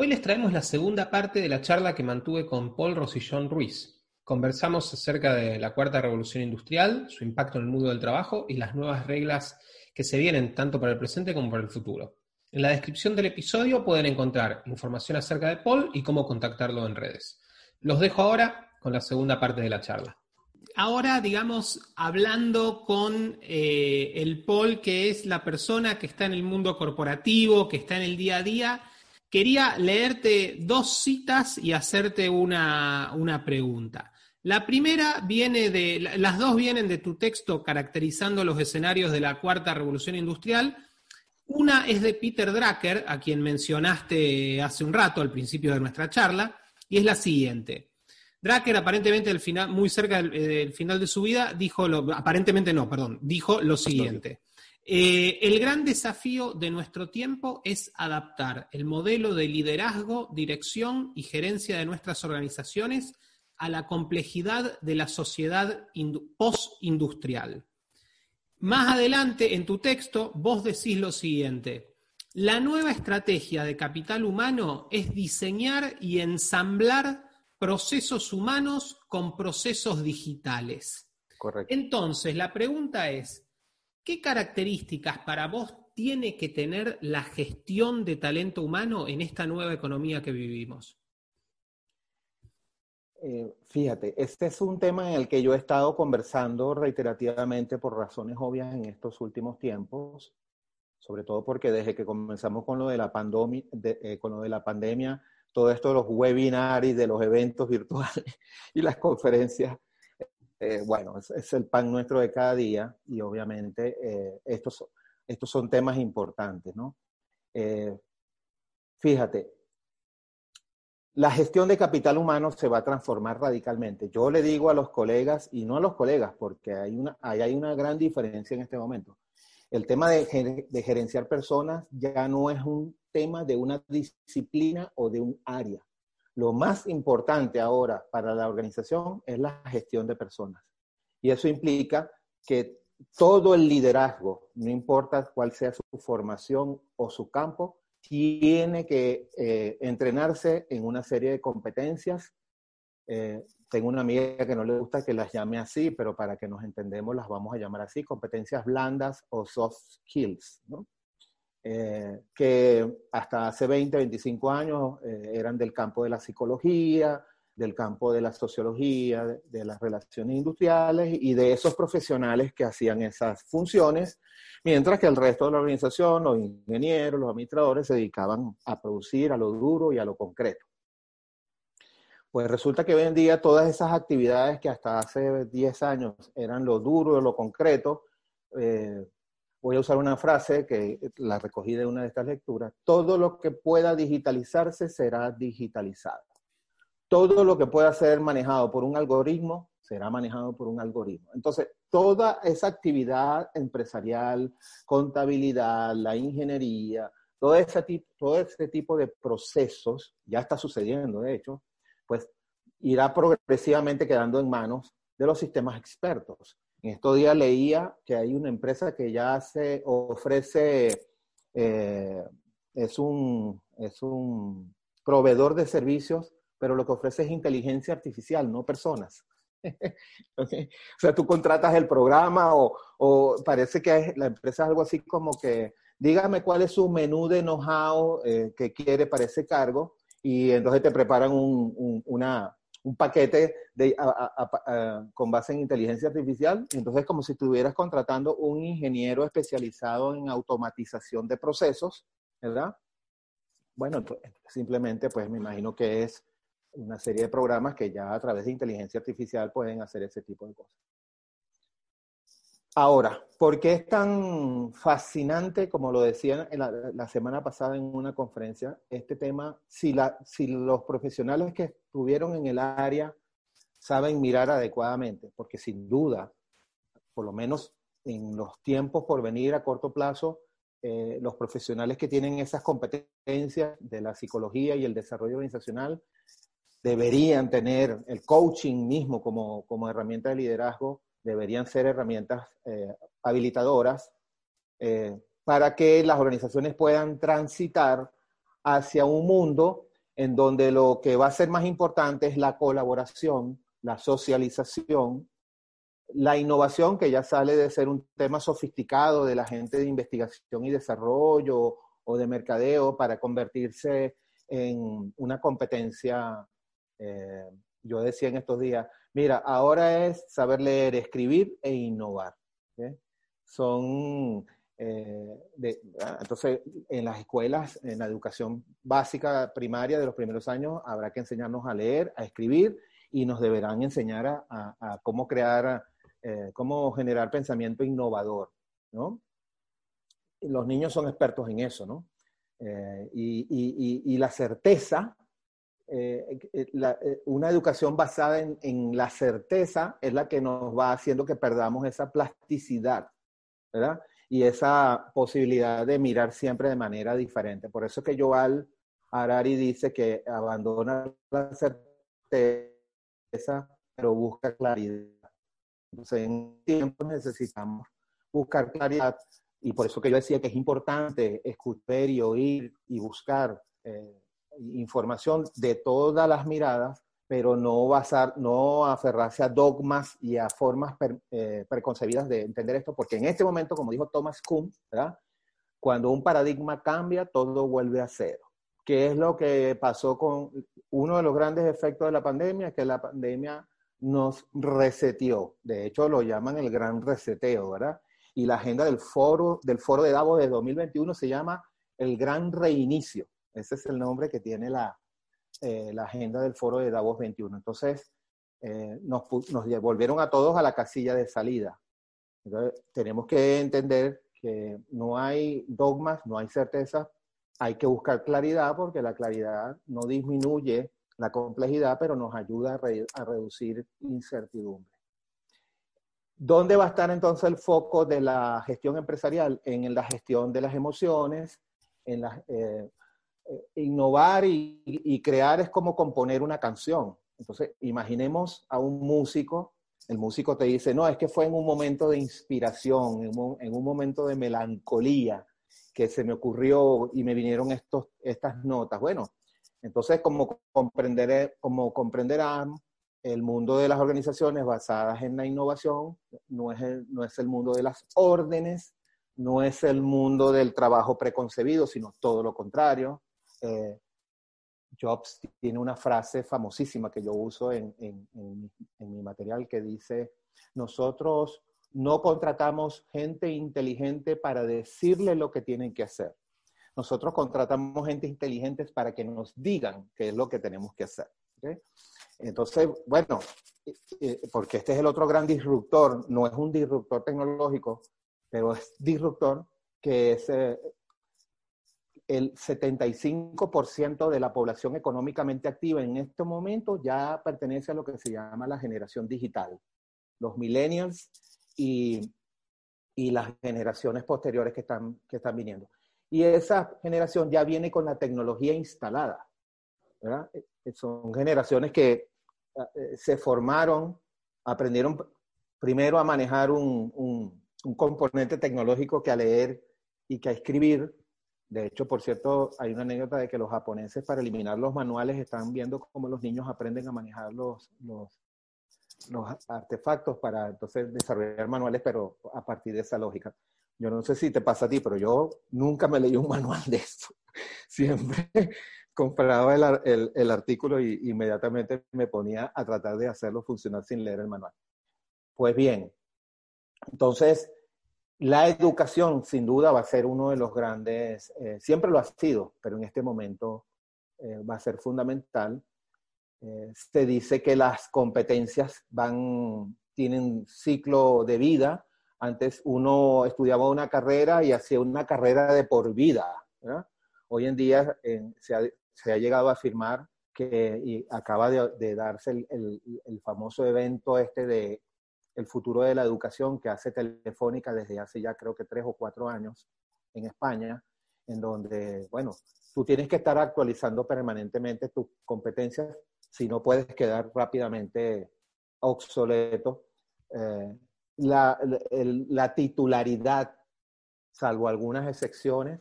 Hoy les traemos la segunda parte de la charla que mantuve con Paul Rosillón Ruiz. Conversamos acerca de la cuarta revolución industrial, su impacto en el mundo del trabajo y las nuevas reglas que se vienen tanto para el presente como para el futuro. En la descripción del episodio pueden encontrar información acerca de Paul y cómo contactarlo en redes. Los dejo ahora con la segunda parte de la charla. Ahora, digamos, hablando con eh, el Paul, que es la persona que está en el mundo corporativo, que está en el día a día quería leerte dos citas y hacerte una, pregunta. La primera viene de, las dos vienen de tu texto caracterizando los escenarios de la cuarta revolución industrial. Una es de Peter Drucker, a quien mencionaste hace un rato al principio de nuestra charla, y es la siguiente. Drucker, aparentemente al final, muy cerca del, del final de su vida, dijo lo, aparentemente no, perdón, dijo lo siguiente. Eh, el gran desafío de nuestro tiempo es adaptar el modelo de liderazgo, dirección y gerencia de nuestras organizaciones a la complejidad de la sociedad postindustrial. Más adelante en tu texto vos decís lo siguiente, la nueva estrategia de capital humano es diseñar y ensamblar procesos humanos con procesos digitales. Correcto. Entonces, la pregunta es, ¿Qué características para vos tiene que tener la gestión de talento humano en esta nueva economía que vivimos? Eh, fíjate, este es un tema en el que yo he estado conversando reiterativamente por razones obvias en estos últimos tiempos, sobre todo porque desde que comenzamos con lo de la, pandemia, eh, con lo de la pandemia, todo esto de los webinars, de los eventos virtuales y las conferencias, eh, bueno, es, el pan nuestro de cada día y obviamente eh, estos, estos son temas importantes, ¿no? Eh, fíjate, la gestión de capital humano se va a transformar radicalmente. Yo le digo a los colegas, y no a los colegas, porque hay una, hay una gran diferencia en este momento. El tema de, de gerenciar personas ya no es un tema de una disciplina o de un área lo más importante ahora para la organización es la gestión de personas. Y eso implica que todo el liderazgo, no importa cuál sea su formación o su campo, tiene que eh, entrenarse en una serie de competencias. Eh, tengo una amiga que no le gusta que las llame así, pero para que nos entendemos las vamos a llamar así, competencias blandas o soft skills. Eh, que hasta hace 20, 25 años eh, eran del campo de la psicología, del campo de la sociología, de, las relaciones industriales y de esos profesionales que hacían esas funciones, mientras que el resto de la organización, los ingenieros, los administradores, se dedicaban a producir a lo duro y a lo concreto. Pues resulta que hoy en día todas esas actividades que hasta hace 10 años eran lo duro y lo concreto, eh, voy a usar una frase que la recogí de una de estas lecturas, todo lo que pueda digitalizarse será digitalizado. Todo lo que pueda ser manejado por un algoritmo será manejado por un algoritmo. Entonces, toda esa actividad empresarial, contabilidad, la ingeniería, todo ese tipo, todo ese tipo de procesos, ya está sucediendo, de hecho, pues irá progresivamente quedando en manos de los sistemas expertos. En estos días leía que hay una empresa que ya se ofrece, eh, es, un, es un proveedor de servicios, pero lo que ofrece es inteligencia artificial, no personas. O sea, tú contratas el programa o, o parece que la empresa es algo así como que dígame cuál es su menú de know-how eh, que quiere para ese cargo y entonces te preparan un, una, un paquete de, con base en inteligencia artificial. Entonces, como si estuvieras contratando un ingeniero especializado en automatización de procesos, ¿verdad? Bueno, pues, simplemente, pues me imagino que es una serie de programas que ya a través de inteligencia artificial pueden hacer ese tipo de cosas. Ahora, ¿por qué es tan fascinante, como lo decía la, semana pasada en una conferencia, este tema? Si, los profesionales que estuvieron en el área saben mirar adecuadamente, porque sin duda, por lo menos en los tiempos por venir a corto plazo, eh, los profesionales que tienen esas competencias de la psicología y el desarrollo organizacional deberían tener el coaching mismo como herramienta de liderazgo deberían ser herramientas eh, habilitadoras eh, para que las organizaciones puedan transitar hacia un mundo en donde lo que va a ser más importante es la colaboración, la socialización, la innovación, que ya sale de ser un tema sofisticado de la gente de investigación y desarrollo o de mercadeo para convertirse en una competencia eh, yo decía en estos días, mira, ahora es saber leer, escribir e innovar. Son, eh, ah, entonces, en las escuelas, en la educación básica primaria de los primeros años, habrá que enseñarnos a leer, a escribir y nos deberán enseñar a, cómo crear, eh, cómo generar pensamiento innovador, ¿no? Los niños son expertos en eso, ¿no? Eh, y la certeza eh, eh, eh, una educación basada en, la certeza es la que nos va haciendo que perdamos esa plasticidad, ¿verdad? Y esa posibilidad de mirar siempre de manera diferente. Por eso es que Joal Harari dice que abandona la certeza, pero busca claridad. Entonces, en tiempo necesitamos buscar claridad y por eso que yo decía que es importante escuchar y oír y buscar información de todas las miradas, pero no basar, no aferrarse a dogmas y a formas eh, preconcebidas de entender esto, porque en este momento, como dijo Thomas Kuhn, cuando un paradigma cambia, todo vuelve a cero. ¿Qué es lo que pasó con uno de los grandes efectos de la pandemia? Que la pandemia nos reseteó. De hecho, lo llaman el gran reseteo, ¿verdad? Y la agenda del foro, del foro de Davos de 2021 se llama el gran reinicio. Ese es el nombre que tiene la, eh, agenda del foro de Davos 21. Entonces, eh, nos, nos volvieron a todos a la casilla de salida. Tenemos que entender que no hay dogmas, no hay certeza, hay que buscar claridad porque la claridad no disminuye la complejidad, pero nos ayuda a, a reducir incertidumbre. ¿Dónde va a estar entonces el foco de la gestión empresarial? En la gestión de las emociones, en la, eh, innovar y, crear es como componer una canción. Entonces, imaginemos a un músico, el músico te dice, no, es que fue en un momento de inspiración, en un, momento de melancolía que se me ocurrió y me vinieron estos, estas notas. Bueno, entonces, como, comprenderé, como comprenderán, el mundo de las organizaciones basadas en la innovación no es no es el mundo de las órdenes, no es el mundo del trabajo preconcebido, sino todo lo contrario eh, Jobs tiene una frase famosísima que yo uso en, mi material que dice, nosotros no contratamos gente inteligente para decirle lo que tienen que hacer. Nosotros contratamos gente inteligente para que nos digan qué es lo que tenemos que hacer. Entonces, bueno, eh, eh, porque este es el otro gran disruptor, no es un disruptor tecnológico, pero es disruptor que es el 75% de la población económicamente activa en este momento ya pertenece a lo que se llama la generación digital, los millennials y, y las generaciones posteriores que están, que están viniendo. Y esa generación ya viene con la tecnología instalada. Eh, son generaciones que eh, se formaron, aprendieron primero a manejar un, un componente tecnológico que a leer y que a escribir, de hecho, por cierto, hay una anécdota de que los japoneses para eliminar los manuales están viendo cómo los niños aprenden a manejar los, los, artefactos para entonces desarrollar manuales, pero a partir de esa lógica. Yo no sé si te pasa a ti, pero yo nunca me leí un manual de esto. Siempre compraba el, el, artículo y inmediatamente me ponía a tratar de hacerlo funcionar sin leer el manual. Pues bien, entonces la educación sin duda va a ser uno de los grandes, eh, siempre lo ha sido, pero en este momento eh, va a ser fundamental. Eh, se dice que las competencias van, tienen ciclo de vida. Antes uno estudiaba una carrera y hacía una carrera de por vida. Hoy en día se ha, llegado a afirmar que, y acaba de, darse el famoso evento este de el futuro de la educación que hace Telefónica desde hace ya creo que tres o cuatro años en España, en donde, bueno, tú tienes que estar actualizando permanentemente tus competencias si no puedes quedar rápidamente obsoleto. Eh, la, la, titularidad, salvo algunas excepciones,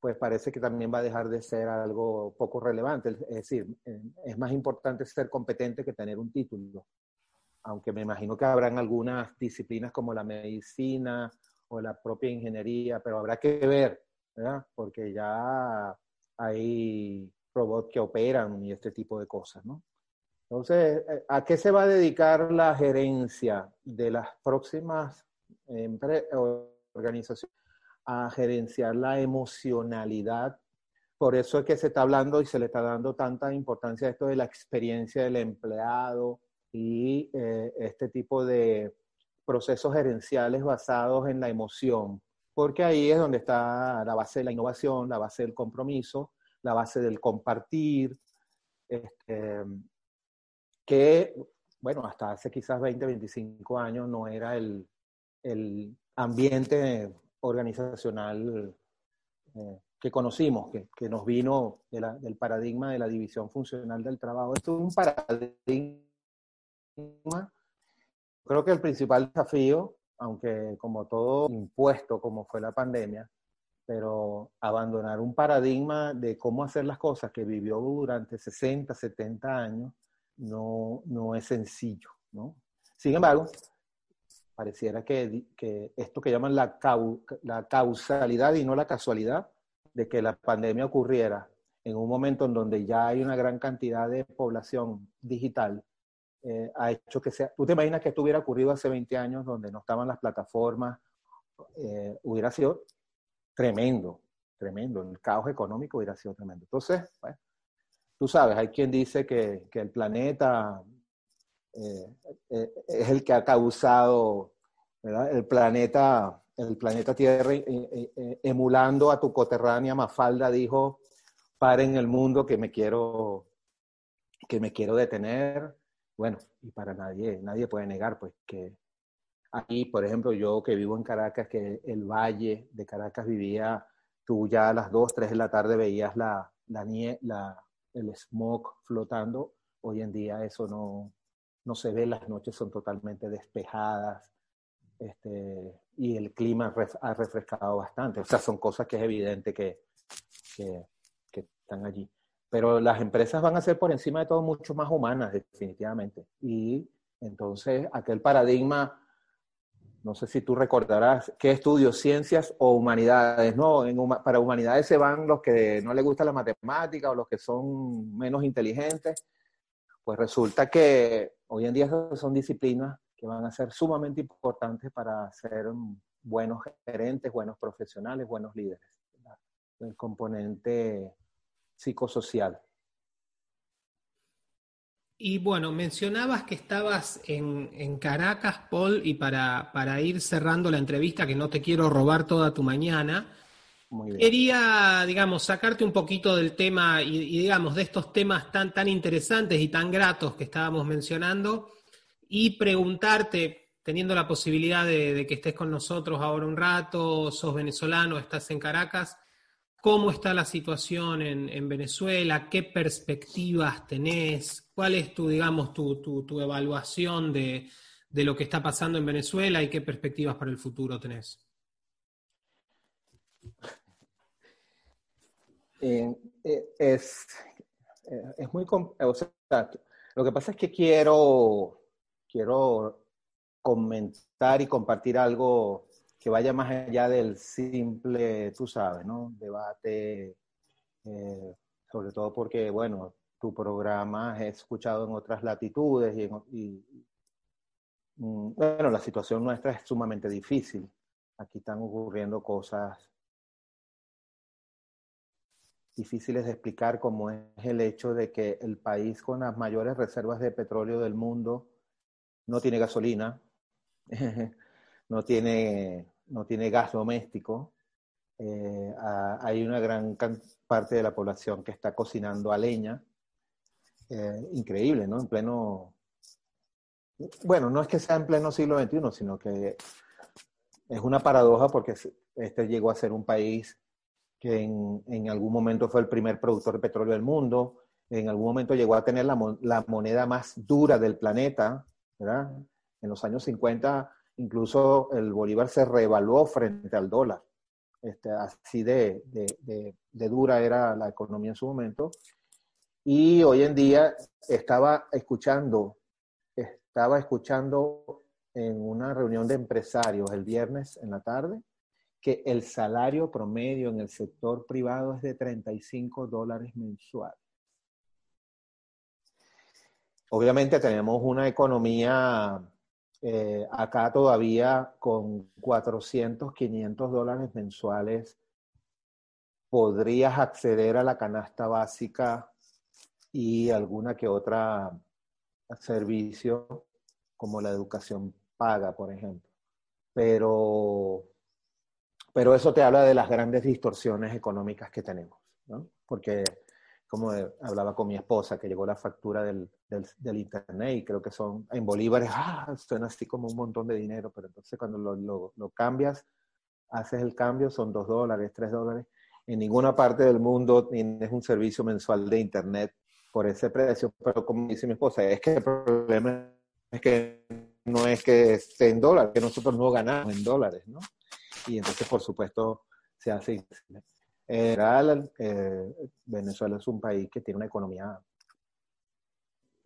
pues parece que también va a dejar de ser algo poco relevante. Es decir, eh, es más importante ser competente que tener un título aunque me imagino que habrán algunas disciplinas como la medicina o la propia ingeniería, pero habrá que ver, ¿verdad? Porque ya hay robots que operan y este tipo de cosas, ¿no? Entonces, eh, ¿a qué se va a dedicar la gerencia de las próximas organizaciones? A gerenciar la emocionalidad. Por eso es que se está hablando y se le está dando tanta importancia a esto de la experiencia del empleado, y eh, este tipo de procesos gerenciales basados en la emoción, porque ahí es donde está la base de la innovación, la base del compromiso, la base del compartir, este, que, bueno, hasta hace quizás 20, 25 años no era el, el ambiente organizacional eh, que conocimos, que, que nos vino del paradigma de la división funcional del trabajo. Esto es un paradigma Creo que el principal desafío, aunque como todo impuesto como fue la pandemia, pero abandonar un paradigma de cómo hacer las cosas que vivió durante 60, 70 años, no, no es sencillo, ¿no? Sin embargo, pareciera que, que esto que llaman la, la causalidad y no la casualidad de que la pandemia ocurriera en un momento en donde ya hay una gran cantidad de población digital eh, ha hecho que sea... ¿Tú te imaginas que esto hubiera ocurrido hace 20 años donde no estaban las plataformas? Eh, hubiera sido tremendo, tremendo. El caos económico hubiera sido tremendo. Entonces, bueno, tú sabes, hay quien dice que, que el planeta eh, es el que ha causado, ¿verdad? El planeta, el planeta Tierra, emulando a tu coterránea Mafalda, dijo, paren el mundo que me quiero, que me quiero detener bueno, y para nadie, nadie puede negar pues que aquí, por ejemplo, yo que vivo en Caracas, que el valle de Caracas vivía, tú ya a las 2, 3 de la tarde veías la, la, la el smog flotando, hoy en día eso no, no se ve, las noches son totalmente despejadas, este, y el clima ha refrescado bastante. O sea, son cosas que es evidente que, que están allí. Pero las empresas van a ser por encima de todo mucho más humanas, definitivamente. Y entonces aquel paradigma, no sé si tú recordarás, ¿qué estudios? Ciencias o humanidades. No, para humanidades se van los que no les gusta la matemática o los que son menos inteligentes. Pues resulta que hoy en día son disciplinas que van a ser sumamente importantes para ser buenos gerentes, buenos profesionales, buenos líderes. El componente psicosocial. Y bueno, mencionabas que estabas en, Caracas, Paul, y para, para, ir cerrando la entrevista, que no te quiero robar toda tu mañana, quería, digamos, sacarte un poquito del tema y, digamos, de estos temas tan, tan interesantes y tan gratos que estábamos mencionando, y preguntarte, teniendo la posibilidad de, de que estés con nosotros ahora un rato, sos venezolano, estás en Caracas, cómo está la situación en, Venezuela, qué perspectivas tenés, cuál es tu, digamos, tu, evaluación de, lo que está pasando en Venezuela y qué perspectivas para el futuro tenés. Eh, eh, es, eh, es, muy... O sea, lo que pasa es que quiero, quiero comentar y compartir algo que vaya más allá del simple, tú sabes, ¿no? Debate eh, sobre todo porque, bueno, tu programa es escuchado en otras latitudes y, mm, bueno, la situación nuestra es sumamente difícil. Aquí están ocurriendo cosas difíciles de explicar, como es el hecho de que el país con las mayores reservas de petróleo del mundo no tiene gasolina, no tiene, no tiene gas doméstico. Eh, hay una gran parte de la población que está cocinando a leña. Eh, increíble, ¿no? En pleno... Bueno, no es que sea en pleno siglo XXI, sino que es una paradoja porque este llegó a ser un país que en, algún momento fue el primer productor de petróleo del mundo, en algún momento llegó a tener la, la moneda más dura del planeta, ¿verdad? En los años 50 incluso el bolívar se revaluó frente al dólar. Este, así de, de, dura era la economía en su momento. Y hoy en día estaba escuchando, estaba escuchando en una reunión de empresarios el viernes en la tarde que el salario promedio en el sector privado es de 35 dólares mensuales. Obviamente tenemos una economía eh, acá todavía con 400, 500 dólares mensuales podrías acceder a la canasta básica y alguna que otra servicio como la educación paga, por ejemplo. Pero, pero eso te habla de las grandes distorsiones económicas que tenemos, ¿no? Porque como hablaba con mi esposa, que llegó la factura del, del, internet y creo que son en bolívares, ah, suena así como un montón de dinero, pero entonces cuando lo, lo, lo cambias, haces el cambio, son dos dólares, tres dólares. En ninguna parte del mundo tienes un servicio mensual de internet por ese precio, pero como dice mi esposa, es que el problema es que no es que esté en dólares, que nosotros no ganamos en dólares, ¿no? Y entonces, por supuesto, se hace general, eh, Venezuela es un país que tiene una economía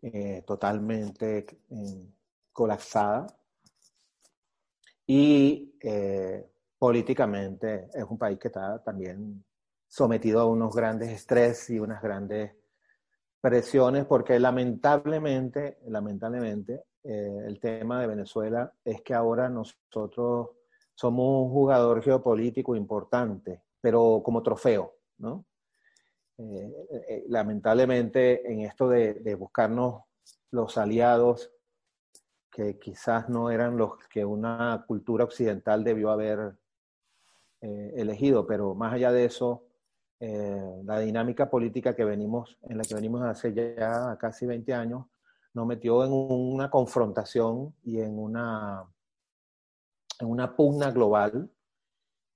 eh, totalmente eh, colapsada. Y políticamente es un país que está también sometido a unos grandes estrés y unas grandes presiones porque lamentablemente, lamentablemente, el tema de Venezuela es que ahora nosotros somos un jugador geopolítico importante pero como trofeo, ¿no? Eh, eh, lamentablemente en esto de, buscarnos los aliados que quizás no eran los que una cultura occidental debió haber eh, elegido, pero más allá de eso, la dinámica política que venimos, en la que venimos hace ya casi 20 años, nos metió en una confrontación y en una, en una pugna global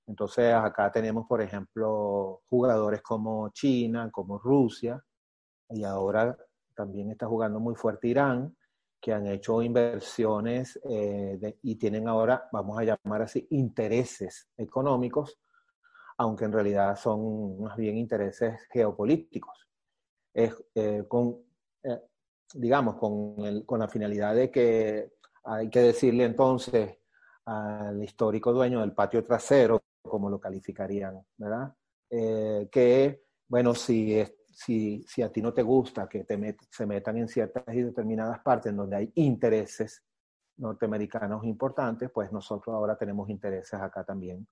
entonces acá tenemos, por ejemplo, jugadores como China, como Rusia, y ahora también está jugando muy fuerte Irán, que han hecho inversiones eh, y tienen ahora, vamos a llamar así, intereses económicos, aunque en realidad son más bien intereses geopolíticos. Es, eh, con, eh, digamos, con, con la finalidad de que hay que decirle entonces al histórico dueño del patio trasero como lo calificarían, ¿verdad? Eh, que, bueno, si, si, si, a ti no te gusta que te se metan en ciertas y determinadas partes en donde hay intereses norteamericanos importantes, pues nosotros ahora tenemos intereses acá también.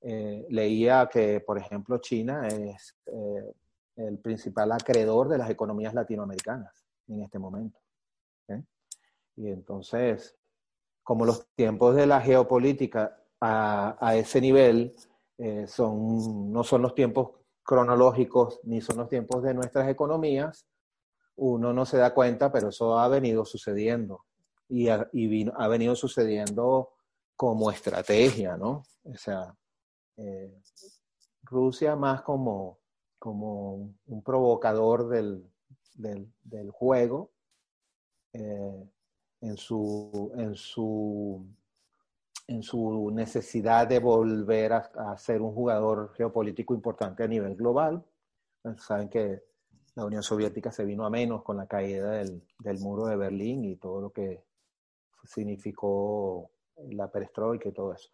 Eh, leía que, por ejemplo, China es eh, el principal acreedor de las economías latinoamericanas en este momento. Y entonces, como los tiempos de la geopolítica a, ese nivel eh, son, no son los tiempos cronológicos ni son los tiempos de nuestras economías, uno no se da cuenta, pero eso ha venido sucediendo y ha, ha venido sucediendo como estrategia, ¿no? O sea, eh, Rusia más como, como un provocador del, del, del juego eh, en, su, en su en su necesidad de volver a, ser un jugador geopolítico importante a nivel global. Saben que la Unión Soviética se vino a menos con la caída del, del muro de Berlín y todo lo que significó la perestroika y todo eso.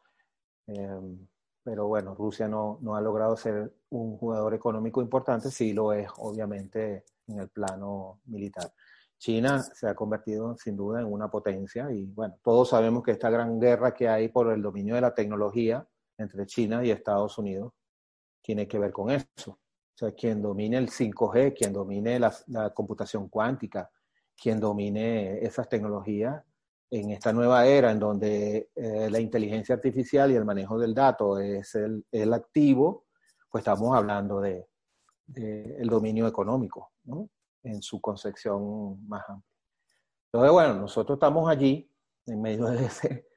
Em, pero bueno, Rusia no, no ha logrado ser un jugador económico importante, sí lo es obviamente en el plano militar. China se ha convertido sin duda en una potencia y bueno, todos sabemos que esta gran guerra que hay por el dominio de la tecnología entre China y Estados Unidos tiene que ver con eso. O sea, quien domine el 5G, quien domine la, computación cuántica, quien domine esas tecnologías en esta nueva era en donde eh, la inteligencia artificial y el manejo del dato es el, activo, pues estamos hablando de, de el dominio económico, ¿no? En su concepción más amplia. Entonces, bueno, nosotros estamos allí, en medio de ese,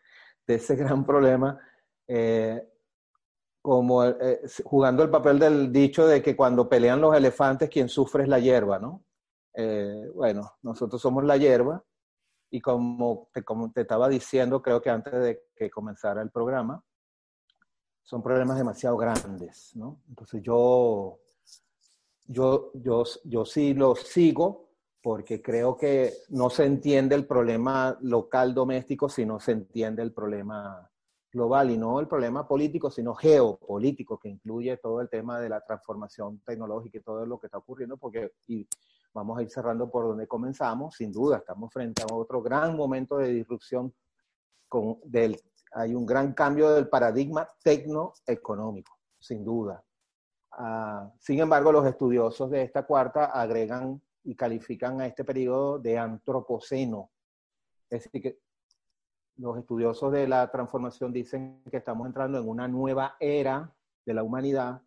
de ese gran problema, eh, como eh, jugando el papel del dicho de que cuando pelean los elefantes, quien sufre es la hierba, ¿no? Eh, bueno, nosotros somos la hierba y como te, como te estaba diciendo, creo que antes de que comenzara el programa, son problemas demasiado grandes, ¿no? Entonces yo yo, yo, yo sí lo sigo porque creo que no se entiende el problema local doméstico si no se entiende el problema global y no el problema político, sino geopolítico, que incluye todo el tema de la transformación tecnológica y todo lo que está ocurriendo, porque y vamos a ir cerrando por donde comenzamos, sin duda, estamos frente a otro gran momento de disrupción, con, del, hay un gran cambio del paradigma tecnoeconómico, sin duda. Uh, sin embargo, los estudiosos de esta cuarta agregan y califican a este periodo de antropoceno. Es decir, que los estudiosos de la transformación dicen que estamos entrando en una nueva era de la humanidad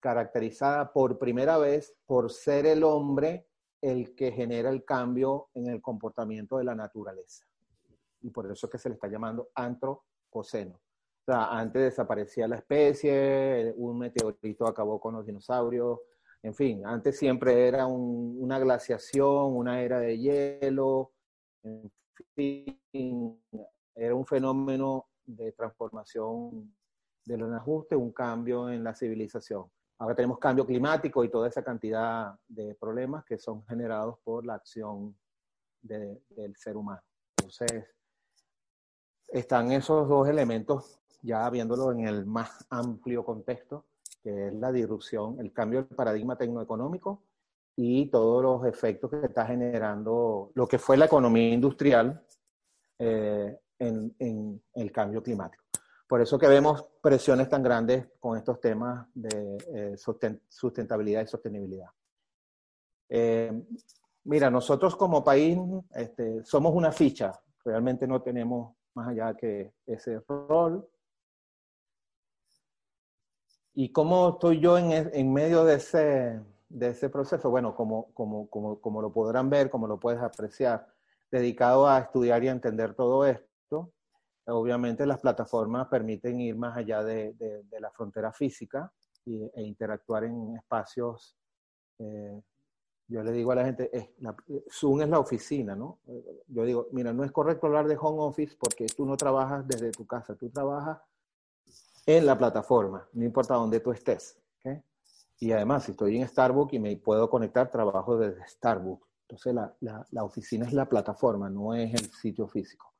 caracterizada por primera vez por ser el hombre el que genera el cambio en el comportamiento de la naturaleza. Y por eso es que se le está llamando antropoceno. O sea, antes desaparecía la especie, un meteorito acabó con los dinosaurios, en fin, antes siempre era un, una glaciación, una era de hielo, en fin, era un fenómeno de transformación de los ajustes, un cambio en la civilización. Ahora tenemos cambio climático y toda esa cantidad de problemas que son generados por la acción de, del ser humano. Entonces, están esos dos elementos ya viéndolo en el más amplio contexto, que es la disrupción, el cambio del paradigma tecnoeconómico y todos los efectos que está generando lo que fue la economía industrial eh, en, en, el cambio climático. Por eso que vemos presiones tan grandes con estos temas de eh, sustentabilidad y sostenibilidad. Eh, mira, nosotros como país este, somos una ficha, realmente no tenemos más allá que ese rol. ¿Y cómo estoy yo en, en medio de ese, de ese proceso? Bueno, como, como, como, como lo podrán ver, como lo puedes apreciar, dedicado a estudiar y a entender todo esto. Obviamente las plataformas permiten ir más allá de, de, la frontera física y, e interactuar en espacios. Eh, yo le digo a la gente, es la, Zoom es la oficina, ¿no? Yo digo, mira, no es correcto hablar de home office porque tú no trabajas desde tu casa, tú trabajas en la plataforma, no importa dónde tú estés. ¿okay? Y además, si estoy en Starbucks y me puedo conectar, trabajo desde Starbucks. Entonces, la, la, la, oficina es la plataforma, no es el sitio físico.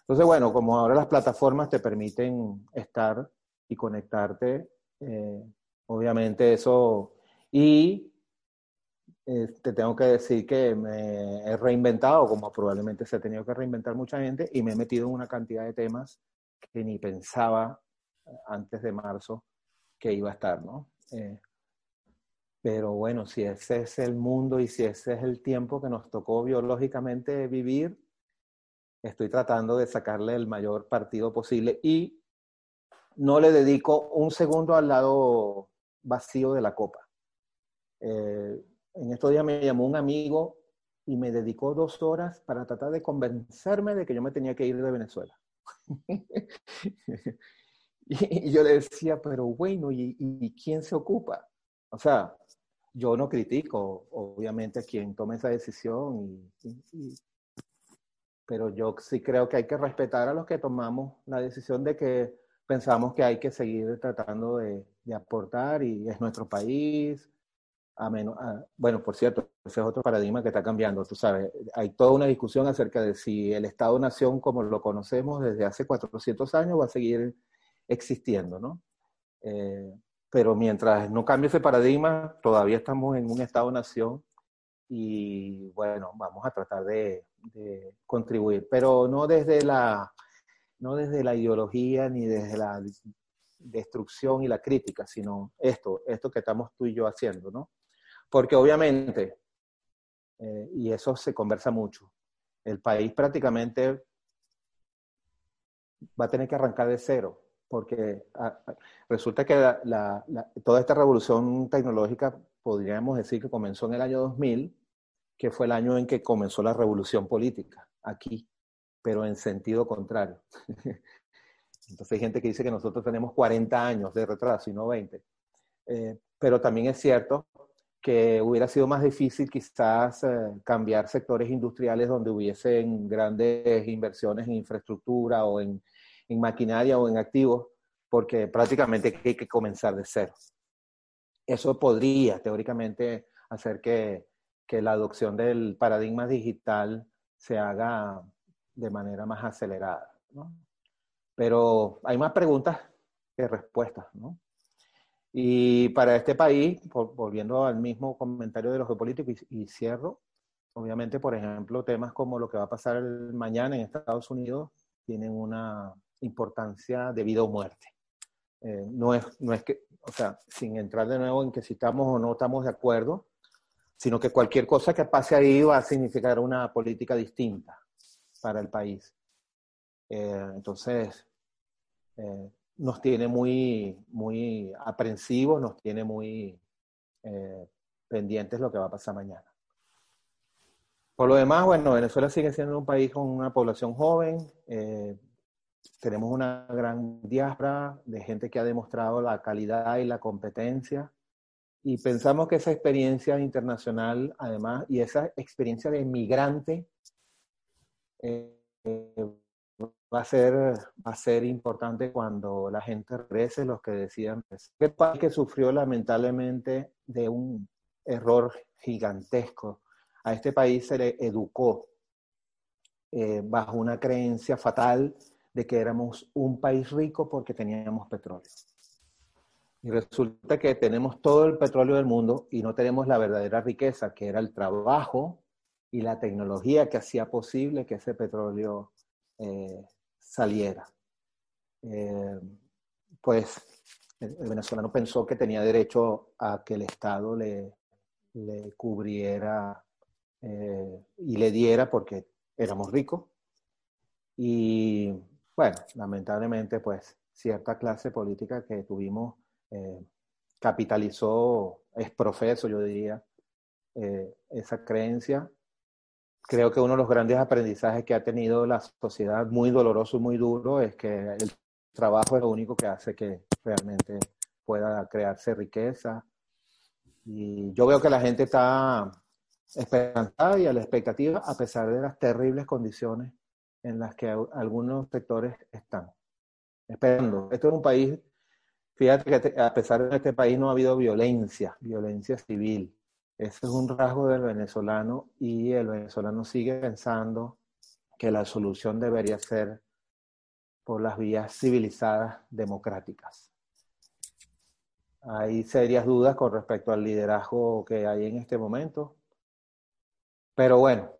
Entonces, bueno, como ahora las plataformas te permiten estar y conectarte, eh, obviamente eso... Y eh, te tengo que decir que me he reinventado, como probablemente se ha tenido que reinventar mucha gente, y me he metido en una cantidad de temas que ni pensaba antes de marzo que iba a estar, ¿no? Eh, pero bueno, si ese es el mundo y si ese es el tiempo que nos tocó biológicamente vivir, estoy tratando de sacarle el mayor partido posible y no le dedico un segundo al lado vacío de la copa. Eh, en estos días me llamó un amigo y me dedicó dos horas para tratar de convencerme de que yo me tenía que ir de Venezuela. Y, yo le decía, pero bueno, ¿y, ¿y, quién se ocupa? O sea, yo no critico, obviamente, a quien tome esa decisión, y, y, pero yo sí creo que hay que respetar a los que tomamos la decisión de que pensamos que hay que seguir tratando de, de aportar y es nuestro país. A menos, a, bueno, por cierto, ese es otro paradigma que está cambiando, tú sabes. Hay toda una discusión acerca de si el Estado-Nación, como lo conocemos desde hace 400 años, va a seguir existiendo, ¿no? Eh, pero mientras no cambie ese paradigma, todavía estamos en un Estado-nación y bueno, vamos a tratar de, contribuir, pero no desde, la, no desde la ideología ni desde la destrucción y la crítica, sino esto, esto que estamos tú y yo haciendo, ¿no? Porque obviamente, eh, y eso se conversa mucho, el país prácticamente va a tener que arrancar de cero, porque ah, ah, resulta que la, toda esta revolución tecnológica podríamos decir que comenzó en el año 2000, que fue el año en que comenzó la revolución política aquí, pero en sentido contrario. Entonces hay gente que dice que nosotros tenemos 40 años de retraso y no 20. Eh, pero también es cierto que hubiera sido más difícil quizás eh, cambiar sectores industriales donde hubiesen grandes inversiones en infraestructura o en, en maquinaria o en activos, porque prácticamente hay que comenzar de cero. Eso podría teóricamente hacer que, que la adopción del paradigma digital se haga de manera más acelerada. ¿no? Pero hay más preguntas que respuestas, ¿no? Y para este país, volviendo al mismo comentario de los geopolíticos y, cierro, obviamente, por ejemplo, temas como lo que va a pasar mañana en Estados Unidos tienen una importancia de vida o muerte. Eh, no, es, no es que, o sea, sin entrar de nuevo en que si estamos o no estamos de acuerdo, sino que cualquier cosa que pase ahí va a significar una política distinta para el país. Eh, entonces, eh, nos tiene muy, muy aprensivos, nos tiene muy pendientes lo que va a pasar mañana. Por lo demás, bueno, Venezuela sigue siendo un país con una población joven, tenemos una gran diáspora de gente que ha demostrado la calidad y la competencia y pensamos que esa experiencia internacional, además, y esa experiencia de migrante, eh, va a ser, va a ser importante cuando la gente regrese, los que decidan. ¿Qué país que sufrió lamentablemente de un error gigantesco? A este país se le educó eh, bajo una creencia fatal de que éramos un país rico porque teníamos petróleo. Y resulta que tenemos todo el petróleo del mundo y no tenemos la verdadera riqueza, que era el trabajo y la tecnología que hacía posible que ese petróleo eh, saliera. Eh, pues el, venezolano pensó que tenía derecho a que el Estado le, le cubriera eh, y le diera porque éramos ricos. Y bueno, lamentablemente pues cierta clase política que tuvimos eh, capitalizó, es profeso yo diría, esa creencia creo que uno de los grandes aprendizajes que ha tenido la sociedad, muy doloroso y muy duro, es que el trabajo es lo único que hace que realmente pueda crearse riqueza. Y yo veo que la gente está esperanzada y a la expectativa a pesar de las terribles condiciones en las que algunos sectores están esperando. Esto es un país, fíjate que a pesar de este país no ha habido violencia, violencia civil. Ese es un rasgo del venezolano y el venezolano sigue pensando que la solución debería ser por las vías civilizadas democráticas. Hay serias dudas con respecto al liderazgo que hay en este momento, pero bueno,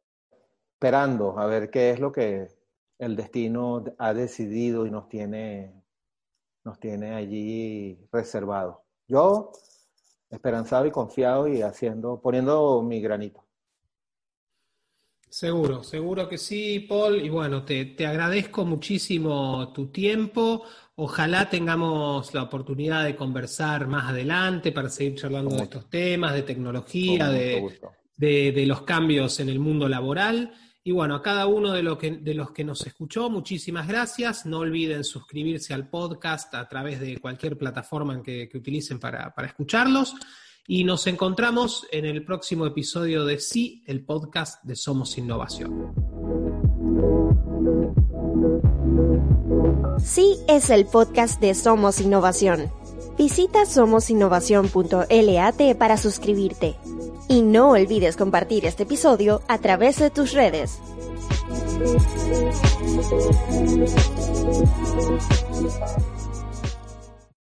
esperando a ver qué es lo que el destino ha decidido y nos tiene, nos tiene allí reservado. Yo esperanzado y confiado y haciendo, poniendo mi granito. Seguro, seguro que sí, Paul. Y bueno, te, te, agradezco muchísimo tu tiempo. Ojalá tengamos la oportunidad de conversar más adelante para seguir charlando de estos temas, de tecnología, de, de, de los cambios en el mundo laboral. Y bueno, a cada uno de, que, de, los que nos escuchó, muchísimas gracias. No olviden suscribirse al podcast a través de cualquier plataforma que, que utilicen para, para, escucharlos. Y nos encontramos en el próximo episodio de Sí, el podcast de Somos Innovación. Sí es el podcast de Somos Innovación. Visita somosinnovación.lat para suscribirte. Y no olvides compartir este episodio a través de tus redes.